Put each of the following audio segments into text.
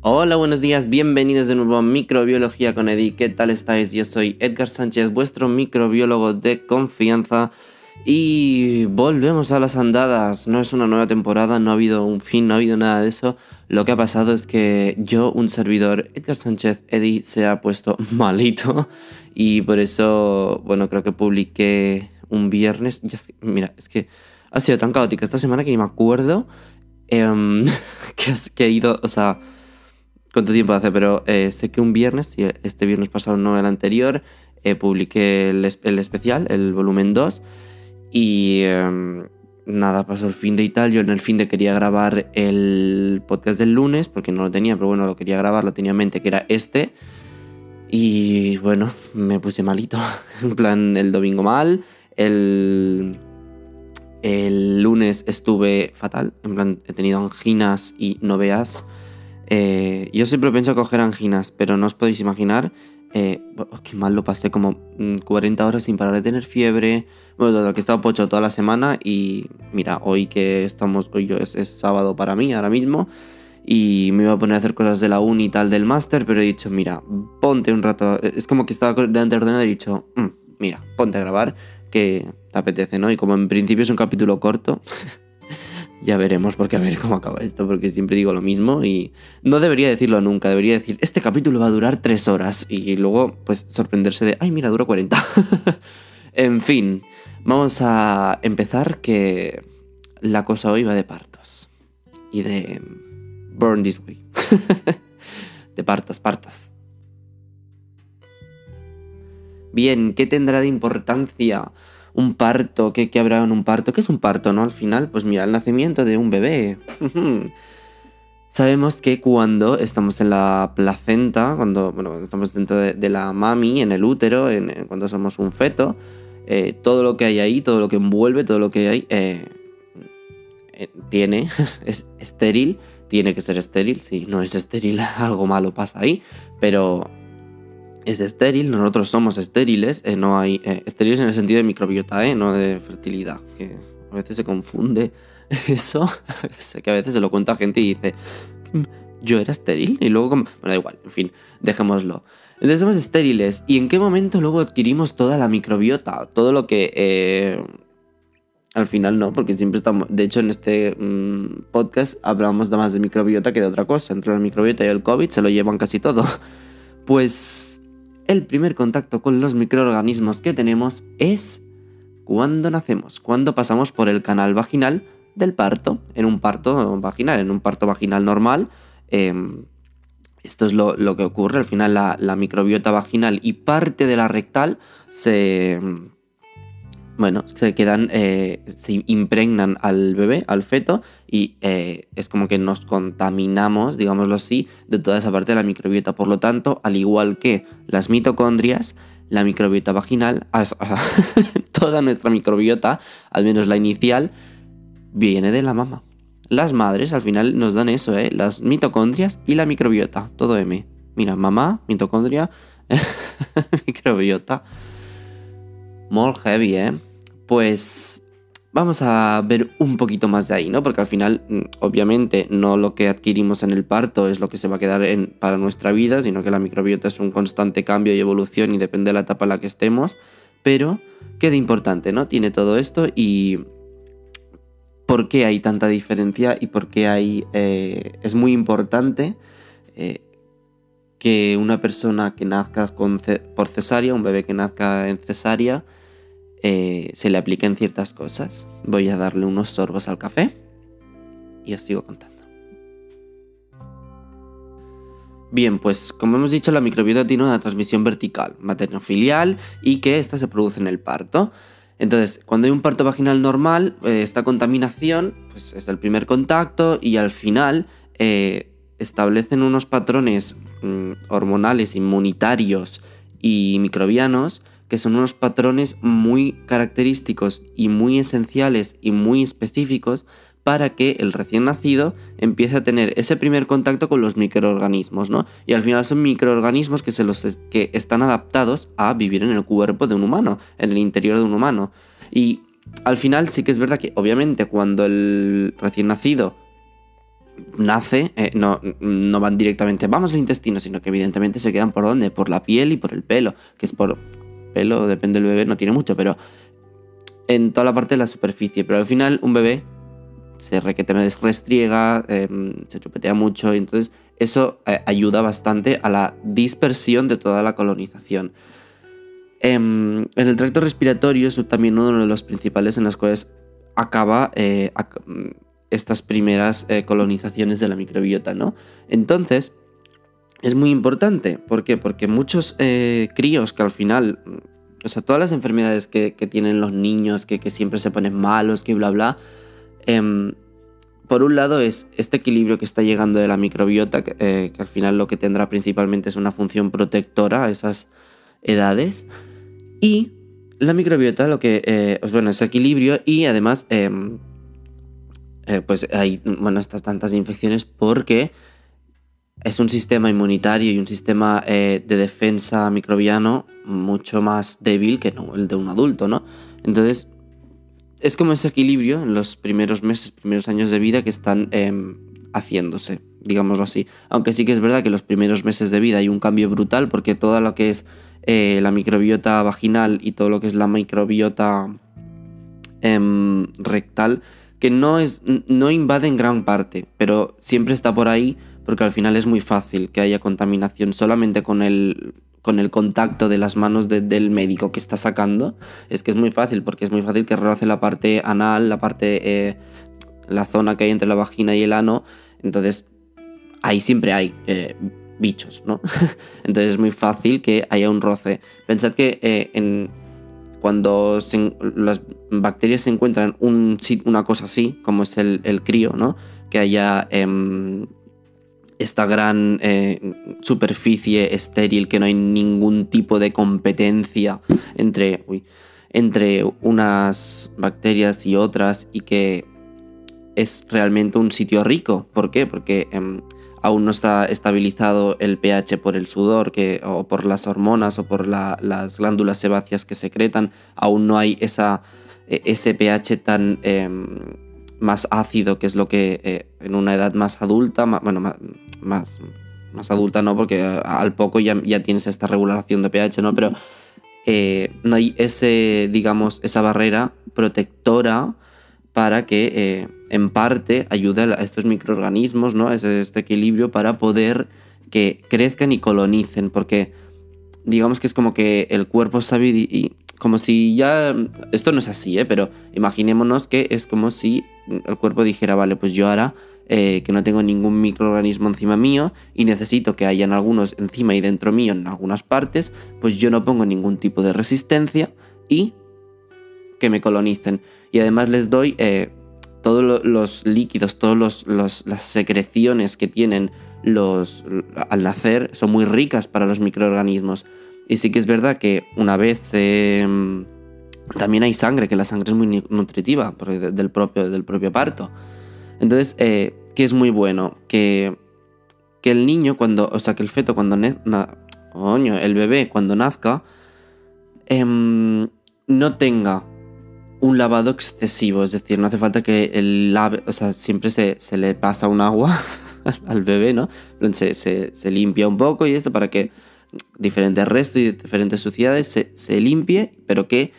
Hola, buenos días, bienvenidos de nuevo a Microbiología con Edi. ¿Qué tal estáis? Yo soy Edgar Sánchez, vuestro microbiólogo de confianza. Y volvemos a las andadas. No es una nueva temporada, no ha habido un fin, no ha habido nada de eso. Lo que ha pasado es que yo, un servidor, Edgar Sánchez Edi, se ha puesto malito. Y por eso, bueno, creo que publiqué un viernes. mira, es que ha sido tan caótico esta semana que ni me acuerdo em, que, que he ido, o sea cuánto tiempo hace, pero eh, sé que un viernes, este viernes pasado no el anterior, eh, publiqué el, especial, el volumen 2, y em, nada, pasó el fin de y tal. Yo en el fin de quería grabar el podcast del lunes, porque no lo tenía, pero bueno, lo quería grabar, lo tenía en mente, que era este. Y bueno, me puse malito. en plan, el domingo mal, el, lunes estuve fatal, en plan, he tenido anginas y no veas eh, yo siempre pienso coger anginas, pero no os podéis imaginar eh, oh, qué mal lo pasé, como 40 mm, horas sin parar de tener fiebre. Bueno, todo que he estado pocho toda la semana y mira, hoy que estamos, hoy es, es, sábado para mí ahora mismo y me iba a poner a hacer cosas de la uni y tal del máster, pero he dicho, mira, ponte un rato. Es como que estaba delante del ordenador y he dicho, mm, mira, ponte a grabar que te apetece, ¿no? Y como en principio es un capítulo corto. Ya veremos, porque a ver cómo acaba esto, porque siempre digo lo mismo y no debería decirlo nunca, debería decir, este capítulo va a durar tres horas y luego pues sorprenderse de, ay mira, dura 40. en fin, vamos a empezar que la cosa hoy va de partos y de Burn This Way. de partos, partos. Bien, ¿qué tendrá de importancia un parto, ¿qué, habrá en un parto? ¿Qué es un parto, no? Al final, pues mira, el nacimiento de un bebé. Sabemos que cuando estamos en la placenta, cuando, bueno, estamos dentro de, la mami, en el útero, en, cuando somos un feto, eh, todo lo que hay ahí, todo lo que envuelve, todo lo que hay, eh, eh, tiene, es estéril, tiene que ser estéril, si no es estéril algo malo pasa ahí, pero es estéril, nosotros somos estériles, eh, no hay eh, estériles en el sentido de microbiota, eh, no de fertilidad, que a veces se confunde eso, sé que a veces se lo cuenta gente y dice, mm, yo era estéril y luego, bueno, da igual, en fin, dejémoslo. Entonces somos estériles y en qué momento luego adquirimos toda la microbiota, todo lo que... al final no, porque siempre estamos. De hecho, en este mm, podcast hablamos más de microbiota que de otra cosa. Entre la microbiota y el COVID se lo llevan casi todo. Pues el primer contacto con los microorganismos que tenemos es cuando nacemos, cuando pasamos por el canal vaginal del parto, en un parto vaginal, en un parto vaginal normal. Em, esto es lo, que ocurre, al final la microbiota vaginal y parte de la rectal se, bueno, se quedan, eh, se impregnan al bebé, al feto, y eh, es como que nos contaminamos, digámoslo así, de toda esa parte de la microbiota. Por lo tanto, al igual que las mitocondrias, la microbiota vaginal, toda nuestra microbiota, al menos la inicial, viene de la mama. Las madres al final nos dan eso, ¿eh? Las mitocondrias y la microbiota, todo M. Mira, mamá, mitocondria, microbiota. More heavy, ¿eh? Pues vamos a ver un poquito más de ahí, ¿no? Porque al final, mm, obviamente, no lo que adquirimos en el parto es lo que se va a quedar en, para nuestra vida, sino que la microbiota es un constante cambio y evolución y depende de la etapa en la que estemos. Pero, qué de importante, ¿no? Tiene todo esto y por qué hay tanta diferencia y por qué hay... Eh, es muy importante eh, que una persona que nazca por cesárea, un bebé que nazca en cesárea, eh, se le apliquen ciertas cosas. Voy a darle unos sorbos al café y os sigo contando. Bien, pues como hemos dicho, la microbiota tiene una transmisión vertical, materno-filial, y que esta se produce en el parto. Entonces, cuando hay un parto vaginal normal, eh, esta contaminación pues, es el primer contacto y al final eh, establecen unos patrones mm, hormonales, inmunitarios y microbianos que son unos patrones muy característicos y muy esenciales y muy específicos para que el recién nacido empiece a tener ese primer contacto con los microorganismos, ¿no? Y al final son microorganismos que, se los, que están adaptados a vivir en el cuerpo de un humano, en el interior de un humano. Y al final sí que es verdad que obviamente cuando el recién nacido nace, eh, no, no van directamente, vamos al intestino, sino que evidentemente se quedan por dónde, por la piel y por el pelo, que es por pelo, depende del bebé, no tiene mucho, pero en toda la parte de la superficie. Pero al final un bebé se requete restriega, em, se chupetea mucho, y entonces eso eh, ayuda bastante a la dispersión de toda la colonización. Em, en el tracto respiratorio es también uno de los principales en los cuales acaba eh, estas primeras eh, colonizaciones de la microbiota, ¿no? Entonces, es muy importante. ¿Por qué? Porque muchos críos que al final, o sea, todas las enfermedades que, tienen los niños, que, que, siempre se ponen malos, que bla, bla, em, por un lado es este equilibrio que está llegando de la microbiota, eh, que, al final lo que tendrá principalmente es una función protectora a esas edades. Y la microbiota lo que, eh, bueno, es equilibrio y además, em, eh, pues hay, bueno, estas tantas infecciones porque es un sistema inmunitario y un sistema de defensa microbiano mucho más débil que el de un adulto, ¿no? Entonces, es como ese equilibrio en los primeros meses, primeros años de vida que están em, haciéndose, digámoslo así. Aunque sí que es verdad que los primeros meses de vida hay un cambio brutal porque todo lo que es eh, la microbiota vaginal y todo lo que es la microbiota em, rectal, que no, es, no invade en gran parte, pero siempre está por ahí porque al final es muy fácil que haya contaminación solamente con el con el contacto de las manos del médico que está sacando, es que es muy fácil, porque es muy fácil que roce la parte anal, la parte, eh, la zona que hay entre la vagina y el ano, entonces ahí siempre hay eh, bichos, ¿no? entonces es muy fácil que haya un roce. Pensad que eh, cuando las bacterias se encuentran un, una cosa así, como es el, el crío, ¿no? Que haya em, esta gran eh, superficie estéril que no hay ningún tipo de competencia entre, entre unas bacterias y otras y que es realmente un sitio rico. ¿Por qué? Porque em, aún no está estabilizado el pH por el sudor que, o por las hormonas o por las glándulas sebáceas que secretan. Aún no hay esa, e, ese pH tan em, más ácido, que es lo que eh, en una edad más adulta, bueno, más, más, más adulta no, porque al poco ya, ya tienes esta regulación de pH, ¿no? Pero eh, no hay ese, digamos, esa barrera protectora para que eh, en parte ayude a estos microorganismos, ¿no? Este, este equilibrio para poder que crezcan y colonicen, porque digamos que es como que el cuerpo sabe y, como si ya... Esto no es así, ¿eh? Pero imaginémonos que es como si el cuerpo dijera, vale, pues yo ahora eh, que no tengo ningún microorganismo encima mío y necesito que hayan algunos encima y dentro mío en algunas partes, pues yo no pongo ningún tipo de resistencia y que me colonicen. Y además les doy eh, todos los líquidos, todas las secreciones que tienen los, al nacer son muy ricas para los microorganismos. Y sí que es verdad que una vez... Em, también hay sangre, que la sangre es muy nutritiva del propio, del propio parto. Entonces, eh, ¿qué es muy bueno? Que, que el niño cuando, o sea, que el feto cuando, coño, el bebé cuando nazca, em, no tenga un lavado excesivo, es decir, no hace falta que el lave, o sea, siempre se, le pasa un agua al bebé, ¿no? Se, se, limpia un poco y esto para que diferentes restos y diferentes suciedades se, se limpie, pero que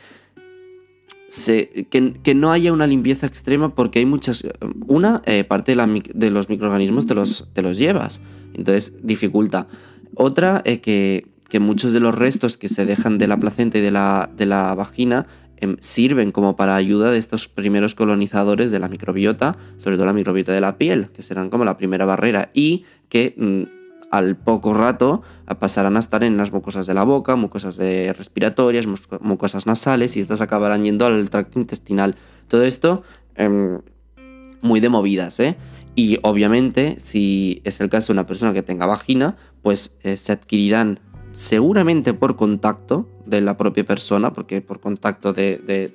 que, no haya una limpieza extrema porque hay muchas... Una, eh, parte de, los microorganismos te los, te los llevas, entonces dificulta. Otra, eh, que, muchos de los restos que se dejan de la placenta y de la, de la vagina em, sirven como para ayuda de estos primeros colonizadores de la microbiota, sobre todo la microbiota de la piel, que serán como la primera barrera y que... Al poco rato pasarán a estar en las mucosas de la boca, mucosas respiratorias, mucosas nasales y estas acabarán yendo al tracto intestinal. Todo esto em, muy de movidas, ¿eh? Y obviamente, si es el caso de una persona que tenga vagina, pues eh, se adquirirán seguramente por contacto de la propia persona, porque por contacto de,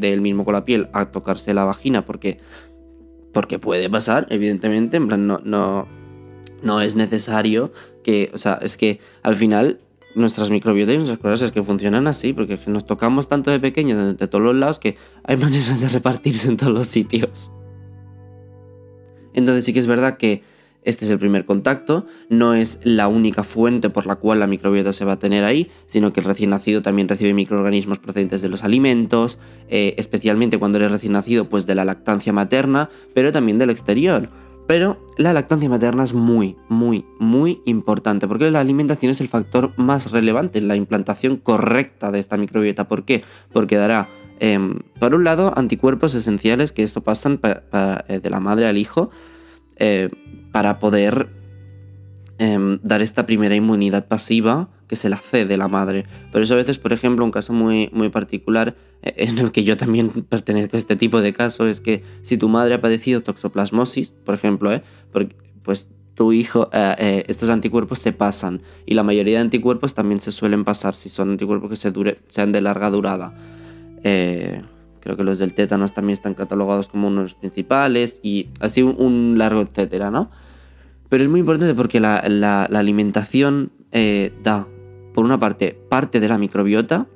él mismo con la piel, a tocarse la vagina, porque, porque puede pasar, evidentemente, en plan, no, no, no es necesario que, o sea, es que al final nuestras microbiotas y nuestras cosas es que funcionan así, porque nos tocamos tanto de pequeños de, todos los lados que hay maneras de repartirse en todos los sitios. Entonces sí que es verdad que este es el primer contacto, no es la única fuente por la cual la microbiota se va a tener ahí, sino que el recién nacido también recibe microorganismos procedentes de los alimentos, eh, especialmente cuando eres recién nacido, pues de la lactancia materna, pero también del exterior. Pero la lactancia materna es muy, muy, muy importante porque la alimentación es el factor más relevante en la implantación correcta de esta microbiota. ¿Por qué? Porque dará, em, por un lado, anticuerpos esenciales que esto pasan eh, de la madre al hijo eh, para poder em, dar esta primera inmunidad pasiva que se la cede la madre. Pero eso a veces, por ejemplo, un caso muy, muy particular eh, en el que yo también pertenezco a este tipo de casos es que si tu madre ha padecido toxoplasmosis, por ejemplo, ¿eh? pues tu hijo, eh, estos anticuerpos se pasan y la mayoría de anticuerpos también se suelen pasar si son anticuerpos que se dure, sean de larga durada. creo que los del tétanos también están catalogados como uno de los principales y así un, largo etcétera, ¿no? Pero es muy importante porque la, alimentación da por una parte, parte de la microbiota,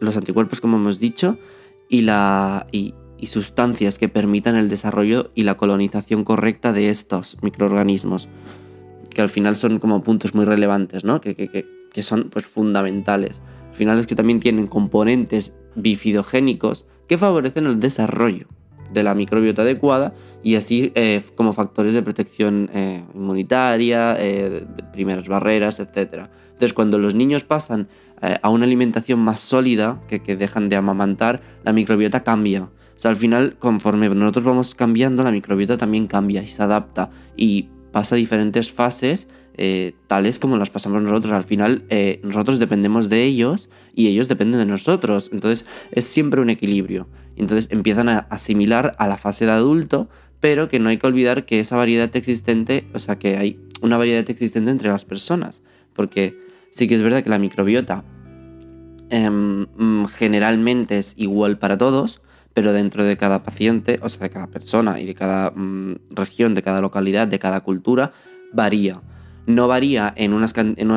los anticuerpos como hemos dicho, y, sustancias que permitan el desarrollo y la colonización correcta de estos microorganismos, que al final son como puntos muy relevantes, ¿no? que, que, son pues, fundamentales. Al final es que también tienen componentes bifidogénicos que favorecen el desarrollo de la microbiota adecuada y así eh, como factores de protección eh, inmunitaria, eh, primeras barreras, etc. Entonces, cuando los niños pasan a una alimentación más sólida, que, dejan de amamantar, la microbiota cambia. O sea, al final, conforme nosotros vamos cambiando, la microbiota también cambia y se adapta y pasa diferentes fases, eh, tales como las pasamos nosotros. Al final, eh, nosotros dependemos de ellos y ellos dependen de nosotros. Entonces, es siempre un equilibrio. Entonces, empiezan a asimilar a la fase de adulto, pero que no hay que olvidar que esa variedad existente, o sea, que hay una variedad existente entre las personas. Porque Sí que es verdad que la microbiota em, mm, generalmente es igual para todos, pero dentro de cada paciente, o sea, de cada persona y de cada mm, región, de cada localidad, de cada cultura, varía. No varía en unas,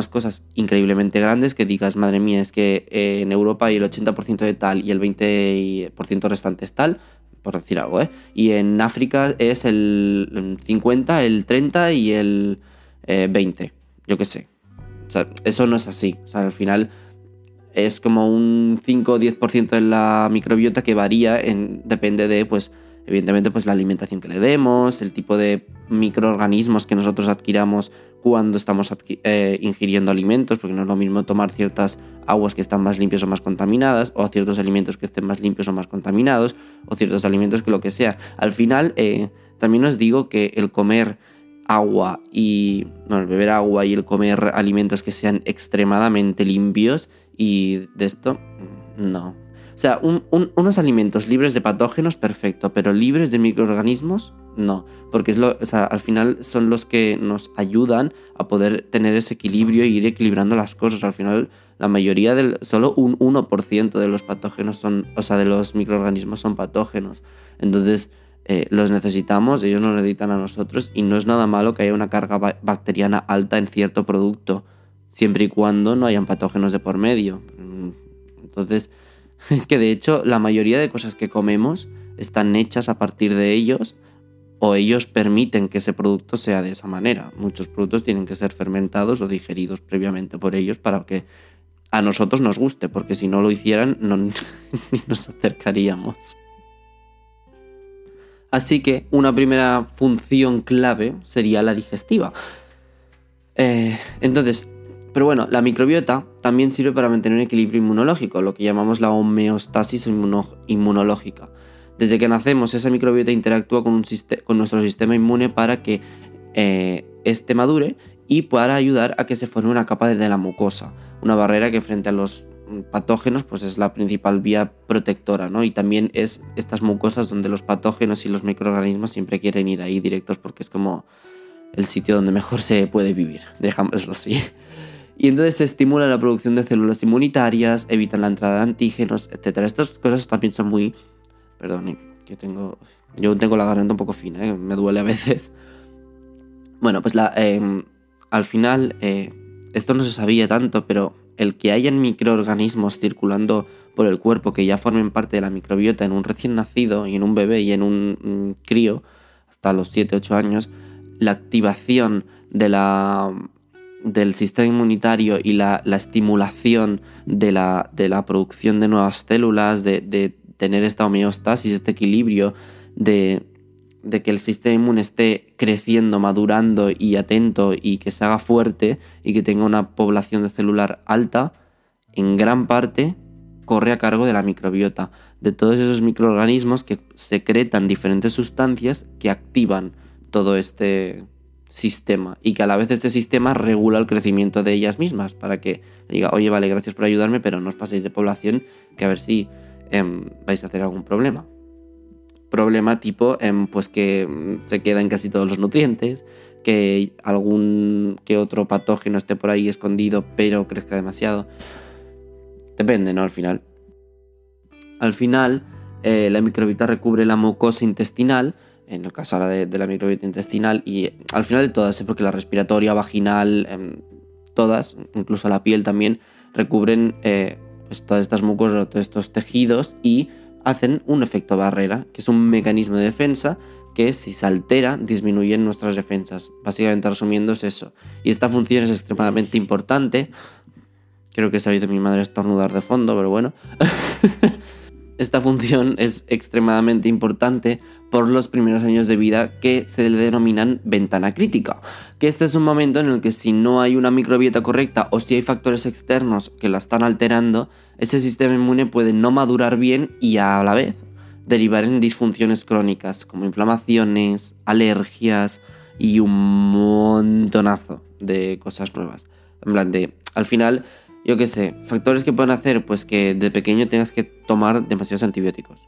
cosas increíblemente grandes que digas, madre mía, es que eh, en Europa hay el 80% de tal y el 20% restante es tal, por decir algo, ¿eh? Y en África es el 50, el 30 y el 20, eh, yo qué sé sea, eso no es así. O sea, al final es como un 5 o 10% de la microbiota que varía, en, depende de, pues, evidentemente, pues la alimentación que le demos, el tipo de microorganismos que nosotros adquiramos cuando estamos eh, ingiriendo alimentos, porque no es lo mismo tomar ciertas aguas que están más limpias o más contaminadas, o ciertos alimentos que estén más limpios o más contaminados, o ciertos alimentos que lo que sea. Al final, eh, también os digo que el comer agua y no, el beber agua y el comer alimentos que sean extremadamente limpios y de esto no. O sea, unos alimentos libres de patógenos, perfecto, pero libres de microorganismos, no. Porque es lo, al final son los que nos ayudan a poder tener ese equilibrio y ir equilibrando las cosas. Al final, la mayoría del. solo un 1% de los patógenos son. O sea, de los microorganismos son patógenos. Entonces, eh, los necesitamos, ellos nos necesitan a nosotros y no es nada malo que haya una carga bacteriana alta en cierto producto, siempre y cuando no hayan patógenos de por medio. Mm, entonces, es que de hecho la mayoría de cosas que comemos están hechas a partir de ellos o ellos permiten que ese producto sea de esa manera. Muchos productos tienen que ser fermentados o digeridos previamente por ellos para que a nosotros nos guste, porque si no lo hicieran no, nos acercaríamos. Así que una primera función clave sería la digestiva. Eh, entonces, pero bueno, la microbiota también sirve para mantener un equilibrio inmunológico, lo que llamamos la homeostasis inmunológica. Desde que nacemos, esa microbiota interactúa con, nuestro sistema inmune para que eh, este madure y pueda ayudar a que se forme una capa de la mucosa, una barrera que frente a los patógenos, pues es la principal vía protectora, ¿no? Y también es estas mucosas donde los patógenos y los microorganismos siempre quieren ir ahí directos porque es como el sitio donde mejor se puede vivir, dejámoslo así. Y entonces se estimula la producción de células inmunitarias, evitan la entrada de antígenos, etc. Estas cosas también son muy... Perdón, que tengo... Yo tengo la garganta un poco fina, ¿eh? me duele a veces. Bueno, pues la, em, al final, eh, esto no se sabía tanto, pero el que hayan microorganismos circulando por el cuerpo que ya formen parte de la microbiota en un recién nacido y en un bebé y en un, crío, hasta los 7-8 años, la activación de la, del sistema inmunitario y la, estimulación de la, de la, producción de nuevas células, de, de, tener esta homeostasis, este equilibrio, de, de que el sistema inmune esté creciendo, madurando y atento y que se haga fuerte y que tenga una población de celular alta, en gran parte corre a cargo de la microbiota, de todos esos microorganismos que secretan diferentes sustancias que activan todo este sistema y que a la vez este sistema regula el crecimiento de ellas mismas para que diga, oye, vale, gracias por ayudarme, pero no os paséis de población que a ver si em, vais a hacer algún problema problema tipo em, pues que mm, se quedan casi todos los nutrientes, que algún que otro patógeno esté por ahí escondido pero crezca demasiado. Depende, ¿no? Al final. Al final, eh, la microbiota recubre la mucosa intestinal, en el caso ahora de, la microbiota intestinal, y al final de todas, ¿eh? porque la respiratoria, vaginal, em, todas, incluso la piel también, recubren eh, pues todas estas mucosas, todos estos tejidos y hacen un efecto barrera, que es un mecanismo de defensa que si se altera disminuyen nuestras defensas. Básicamente resumiendo es eso. Y esta función es extremadamente importante. Creo que se ha oído mi madre estornudar de fondo, pero bueno. esta función es extremadamente importante por los primeros años de vida que se le denominan ventana crítica, que este es un momento en el que si no hay una microbiota correcta o si hay factores externos que la están alterando, ese sistema inmune puede no madurar bien y a la vez derivar en disfunciones crónicas como inflamaciones, alergias y un montonazo de cosas nuevas. En plan de, al final, yo qué sé, factores que pueden hacer pues que de pequeño tengas que tomar demasiados antibióticos.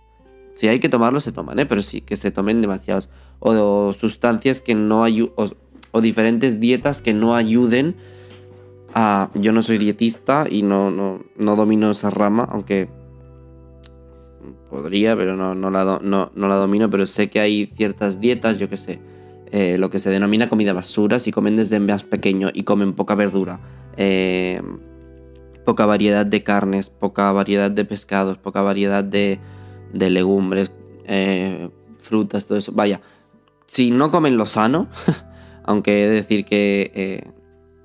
Si hay que tomarlos, se toman, ¿eh? pero sí que se tomen demasiados. O, sustancias que no ayuden, o diferentes dietas que no ayuden yo no soy dietista y no, no, no, domino esa rama, aunque podría, pero no, no, la, no, la domino, pero sé que hay ciertas dietas, yo que sé, eh, lo que se denomina comida basura, si comen desde más pequeño y comen poca verdura, eh, poca variedad de carnes, poca variedad de pescados, poca variedad de, de legumbres, eh, frutas, todo eso. Vaya, si no comen lo sano, aunque he de decir que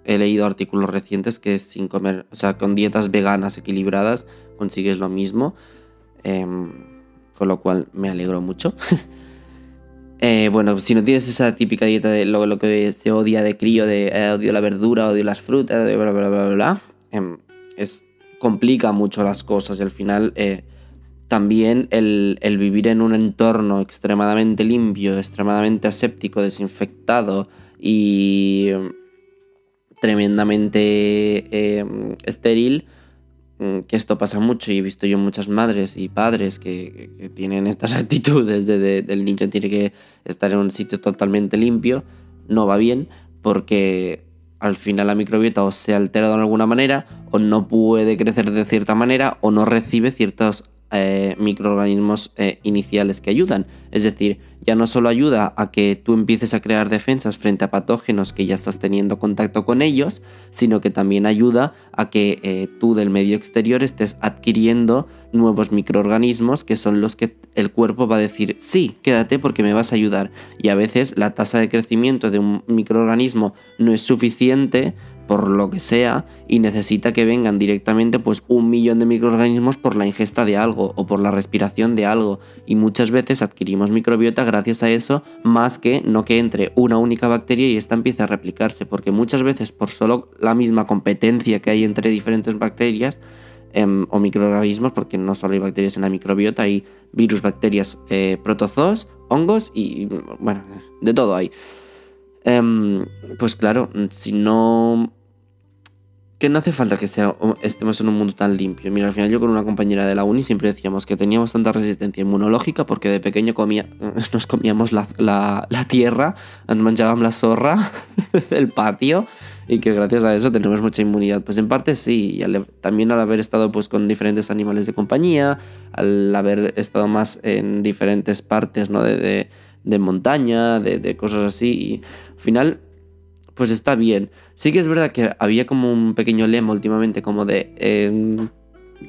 he leído artículos recientes que sin comer, o sea, con dietas veganas equilibradas consigues lo mismo. Em, con lo cual me alegro mucho. Eh, bueno, si no tienes esa típica dieta de lo, que se odia de crío, de eh, odio la verdura, odio las frutas, de bla, bla, bla, bla, em, complica mucho las cosas y al final eh, también el, vivir en un entorno extremadamente limpio, extremadamente aséptico, desinfectado y tremendamente eh, estéril, mm, que esto pasa mucho y he visto yo muchas madres y padres que, tienen estas actitudes de, el niño tiene que estar en un sitio totalmente limpio, no va bien porque al final la microbiota o se ha alterado de alguna manera o no puede crecer de cierta manera o no recibe ciertos eh, microorganismos eh, iniciales que ayudan. Es decir, ya no solo ayuda a que tú empieces a crear defensas frente a patógenos que ya estás teniendo contacto con ellos, sino que también ayuda a que eh, tú del medio exterior estés adquiriendo nuevos microorganismos que son los que el cuerpo va a decir, sí, quédate porque me vas a ayudar. Y a veces la tasa de crecimiento de un microorganismo no es suficiente por lo que sea y necesita que vengan directamente pues un millón de microorganismos por la ingesta de algo o por la respiración de algo y muchas veces adquirimos microbiota gracias a eso más que no que entre una única bacteria y esta empiece a replicarse porque muchas veces por solo la misma competencia que hay entre diferentes bacterias em, o microorganismos porque no solo hay bacterias en la microbiota hay virus, bacterias, eh, protozoos, hongos y bueno, de todo hay. Em, pues claro, si no que no hace falta que sea, estemos en un mundo tan limpio. Mira, al final yo con una compañera de la uni siempre decíamos que teníamos tanta resistencia inmunológica porque de pequeño comía, nos comíamos la, tierra, nos manchábamos la zorra del patio y que gracias a eso tenemos mucha inmunidad. Pues en parte sí, y también al haber estado pues con diferentes animales de compañía, al haber estado más en diferentes partes ¿no? de, de, montaña, de, cosas así, y al final pues está bien. Sí que es verdad que había como un pequeño lema últimamente como de... Em,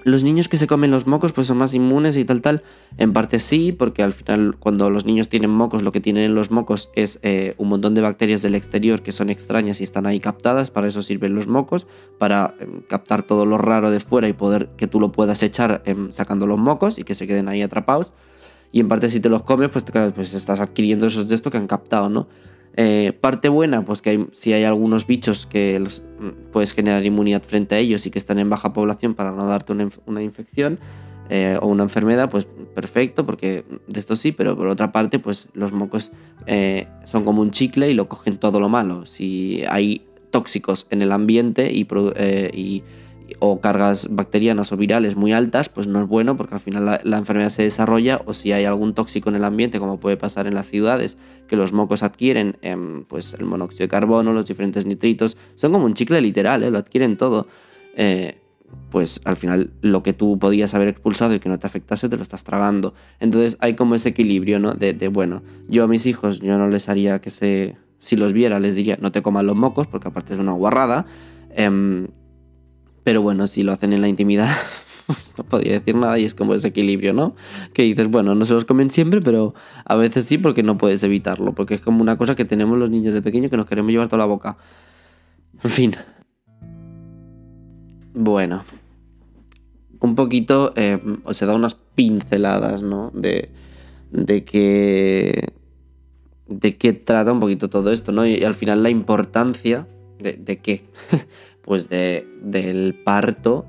los niños que se comen los mocos pues son más inmunes y tal tal. En parte sí, porque al final cuando los niños tienen mocos lo que tienen en los mocos es eh, un montón de bacterias del exterior que son extrañas y están ahí captadas. Para eso sirven los mocos, para em, captar todo lo raro de fuera y poder que tú lo puedas echar em, sacando los mocos y que se queden ahí atrapados. Y en parte si te los comes pues, pues estás adquiriendo esos de esto que han captado, ¿no? Eh, parte buena, pues que si hay algunos bichos que puedes generar inmunidad frente a ellos y que están en baja población para no darte una, infección eh, o una enfermedad, pues perfecto, porque de esto sí, pero por otra parte, pues los mocos eh, son como un chicle y lo cogen todo lo malo. Si hay tóxicos en el ambiente y, y o cargas bacterianas o virales muy altas, pues no es bueno porque al final la, enfermedad se desarrolla o si hay algún tóxico en el ambiente, como puede pasar en las ciudades, que los mocos adquieren em, pues el monóxido de carbono, los diferentes nitritos, son como un chicle literal, ¿eh? lo adquieren todo. Eh, pues al final lo que tú podías haber expulsado y que no te afectase te lo estás tragando. Entonces hay como ese equilibrio, ¿no? De, bueno, yo a mis hijos yo no les haría que se... Si los viera les diría no te coman los mocos porque aparte es una guarrada. Pero bueno, si lo hacen en la intimidad, pues no podía decir nada y es como ese equilibrio, ¿no? Que dices, bueno, no se los comen siempre, pero a veces sí porque no puedes evitarlo, porque es como una cosa que tenemos los niños de pequeño que nos queremos llevar toda la boca. En fin. Bueno. Un poquito, eh, os he dado unas pinceladas, ¿no? De, de que... De qué trata un poquito todo esto, ¿no? Y, al final la importancia de qué. pues de, del parto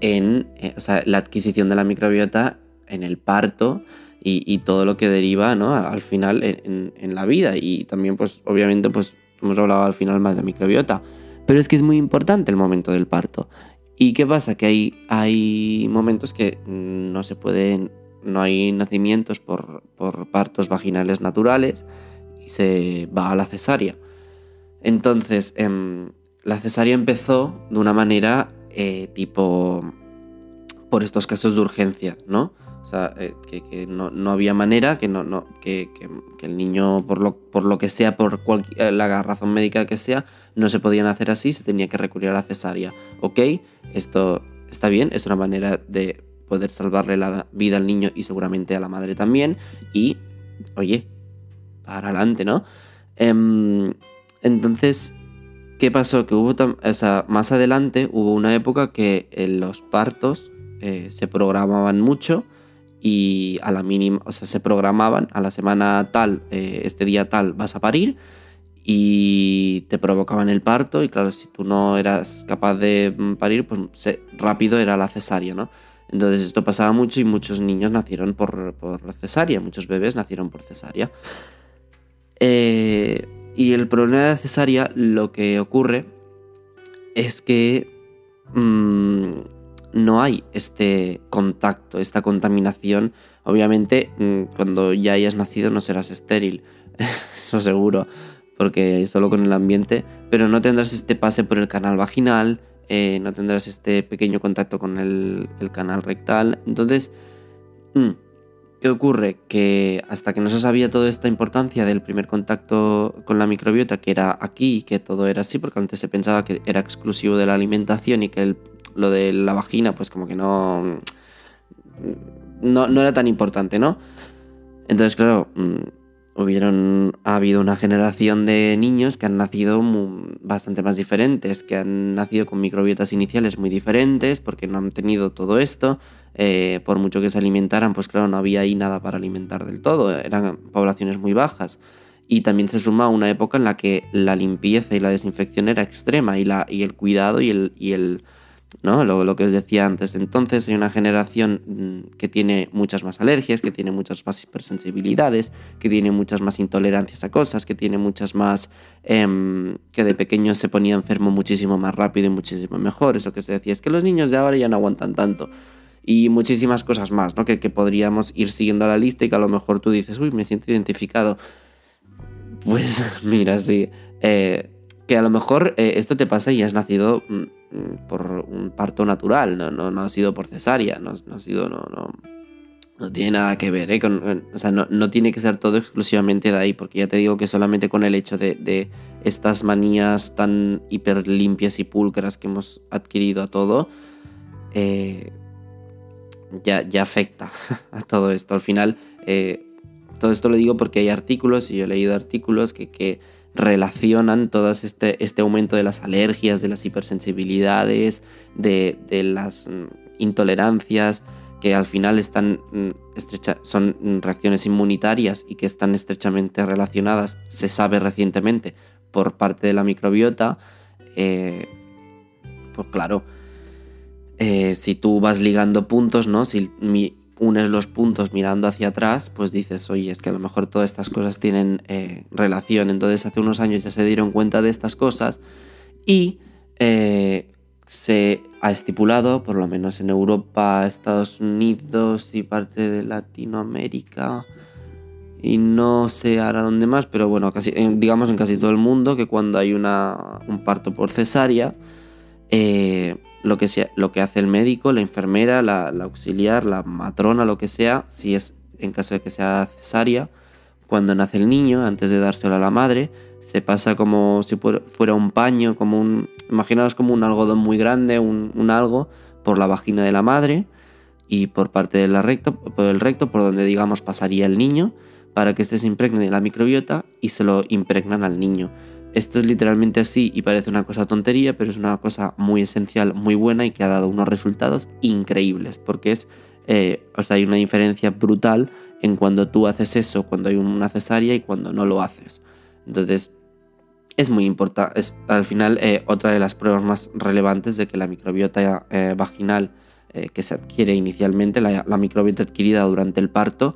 en, eh, o sea, la adquisición de la microbiota en el parto y, todo lo que deriva, ¿no? Al final en, la vida y también, pues, obviamente, pues, hemos hablado al final más de microbiota, pero es que es muy importante el momento del parto. ¿Y qué pasa? Que hay, hay momentos que no se pueden, no hay nacimientos por, por partos vaginales naturales y se va a la cesárea. Entonces, em, la cesárea empezó de una manera eh, tipo por estos casos de urgencia, ¿no? O sea, eh, que, no, había manera, que, no, no, que, el niño, por lo, por lo que sea, por cualquier, eh, la razón médica que sea, no se podían hacer así, se tenía que recurrir a la cesárea. ¿Ok? Esto está bien, es una manera de poder salvarle la vida al niño y seguramente a la madre también. Y, oye, para adelante, ¿no? Em, entonces, ¿Qué pasó? Que hubo, o sea, más adelante hubo una época que en los partos eh, se programaban mucho y a la mínima, o sea, se programaban a la semana tal, eh, este día tal vas a parir y te provocaban el parto y claro, si tú no eras capaz de mm, parir, pues rápido era la cesárea, ¿no? Entonces esto pasaba mucho y muchos niños nacieron por, por cesárea, muchos bebés nacieron por cesárea. Eh, y el problema de cesárea, lo que ocurre es que mm, no hay este contacto, esta contaminación. Obviamente, mm, cuando ya hayas nacido no serás estéril, eso seguro, porque solo con el ambiente, pero no tendrás este pase por el canal vaginal, eh, no tendrás este pequeño contacto con el, canal rectal. Entonces, mm, ¿Qué ocurre? Que hasta que no se sabía toda esta importancia del primer contacto con la microbiota, que era aquí, que todo era así, porque antes se pensaba que era exclusivo de la alimentación y que lo de la vagina, pues como que no, no, era tan importante, ¿no? Entonces, claro, mm, hubieron, ha habido una generación de niños que han nacido bastante más diferentes, que han nacido con microbiotas iniciales muy diferentes, porque no han tenido todo esto eh, por mucho que se alimentaran, pues claro, no había ahí nada para alimentar del todo, eran poblaciones muy bajas. Y también se suma una época en la que la limpieza y la desinfección era extrema y, la, y el cuidado y el, y el ¿no? Lo, lo, que os decía antes. Entonces hay una generación mm, que tiene muchas más alergias, que tiene muchas más hipersensibilidades, que tiene muchas más intolerancias a cosas, que tiene muchas más... Em, que de pequeño se ponía enfermo muchísimo más rápido y muchísimo mejor. Es lo que se decía, es que los niños de ahora ya no aguantan tanto y muchísimas cosas más, ¿no? Que, podríamos ir siguiendo la lista y que a lo mejor tú dices, uy, me siento identificado. Pues mira, sí. Eh, que a lo mejor eh, esto te pasa y has nacido mm, mm, por un parto natural, no, no, ha sido por cesárea, no, ha sido, no, no, no tiene nada que ver, ¿eh? o sea, no, tiene que ser todo exclusivamente de ahí, porque ya te digo que solamente con el hecho de, de estas manías tan hiper limpias y pulcras que hemos adquirido a todo, eh, ya, ya afecta a todo esto. Al final, eh, todo esto lo digo porque hay artículos, y yo he leído artículos que, que relacionan todo este, este aumento de las alergias, de las hipersensibilidades, de, de las mm, intolerancias, que al final están mm, son reacciones inmunitarias y que están estrechamente relacionadas, se sabe recientemente por parte de la microbiota, eh, pues claro, eh, si tú vas ligando puntos, ¿no? Si unes los puntos mirando hacia atrás, pues dices, oye, es que a lo mejor todas estas cosas tienen eh, relación. Entonces hace unos años ya se dieron cuenta de estas cosas y se ha estipulado, por lo menos en Europa, Estados Unidos y parte de Latinoamérica, y no sé ahora dónde más, pero bueno, casi, digamos en casi todo el mundo, que cuando hay una, un parto por cesárea, eh, lo, que sea, lo que hace el médico, la enfermera, la, auxiliar, la matrona, lo que sea, si es en caso de que sea cesárea, cuando nace el niño, antes de dárselo a la madre, se pasa como si fuera un paño, como un. Imaginaos como un algodón muy grande, un, algo, por la vagina de la madre y por parte del recto, por el recto, por donde digamos pasaría el niño, para que éste se impregne de la microbiota y se lo impregnan al niño. Esto es literalmente así y parece una cosa tontería, pero es una cosa muy esencial, muy buena y que ha dado unos resultados increíbles, porque es, eh, o sea, hay una diferencia brutal en cuando tú haces eso, cuando hay una cesárea y cuando no lo haces. Entonces, es muy importante, es al final eh, otra de las pruebas más relevantes de que la microbiota eh, vaginal que se adquiere inicialmente, la, microbiota adquirida durante el parto,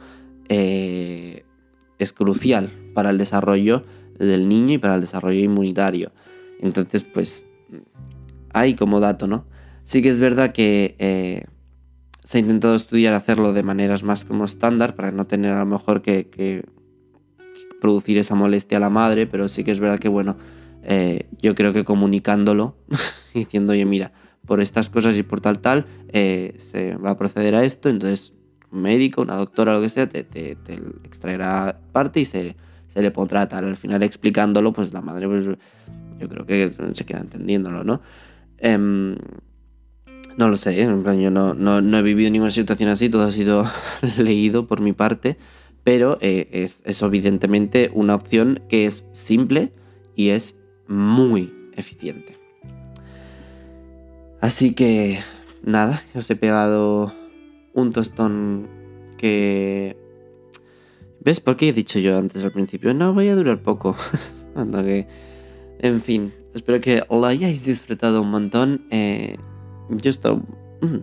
es crucial para el desarrollo del niño y para el desarrollo inmunitario. Entonces, pues, hay como dato, ¿no? Sí que es verdad que se ha intentado estudiar hacerlo de maneras más como estándar para no tener a lo mejor que producir esa molestia a la madre, pero sí que es verdad que, bueno, eh, yo creo que comunicándolo, diciendo, oye, mira, por estas cosas y por tal, tal, eh, se va a proceder a esto, entonces un médico, una doctora, lo que sea, te, te, extraerá parte y se, se, le pondrá tal. Al final explicándolo, pues la madre, pues yo creo que se queda entendiéndolo, ¿no? Em, no lo sé, ¿eh? yo no, no, no he vivido ninguna situación así, todo ha sido leído por mi parte pero eh, es, evidentemente una opción que es simple y es muy eficiente. Así que nada, os he pegado un tostón que... ¿Ves por qué he dicho yo antes al principio? No, voy a durar poco. Anda. En fin, espero que lo hayáis disfrutado un montón. Eh, yo estoy mm,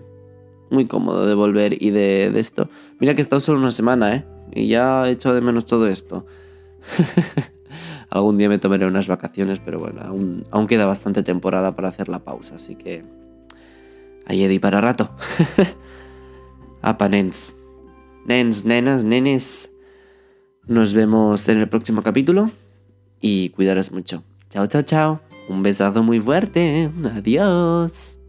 muy cómodo de volver y de, esto. Mira que he estado solo una semana, ¿eh? y ya he hecho de menos todo esto. Algún día me tomaré unas vacaciones, pero bueno, aún, queda bastante temporada para hacer la pausa, así que ahí di para rato. Apa, nens. Nens, nenas, nenes. Nos vemos en el próximo capítulo y cuidaros mucho. Chao, chao, chao. Un besazo muy fuerte. Adiós.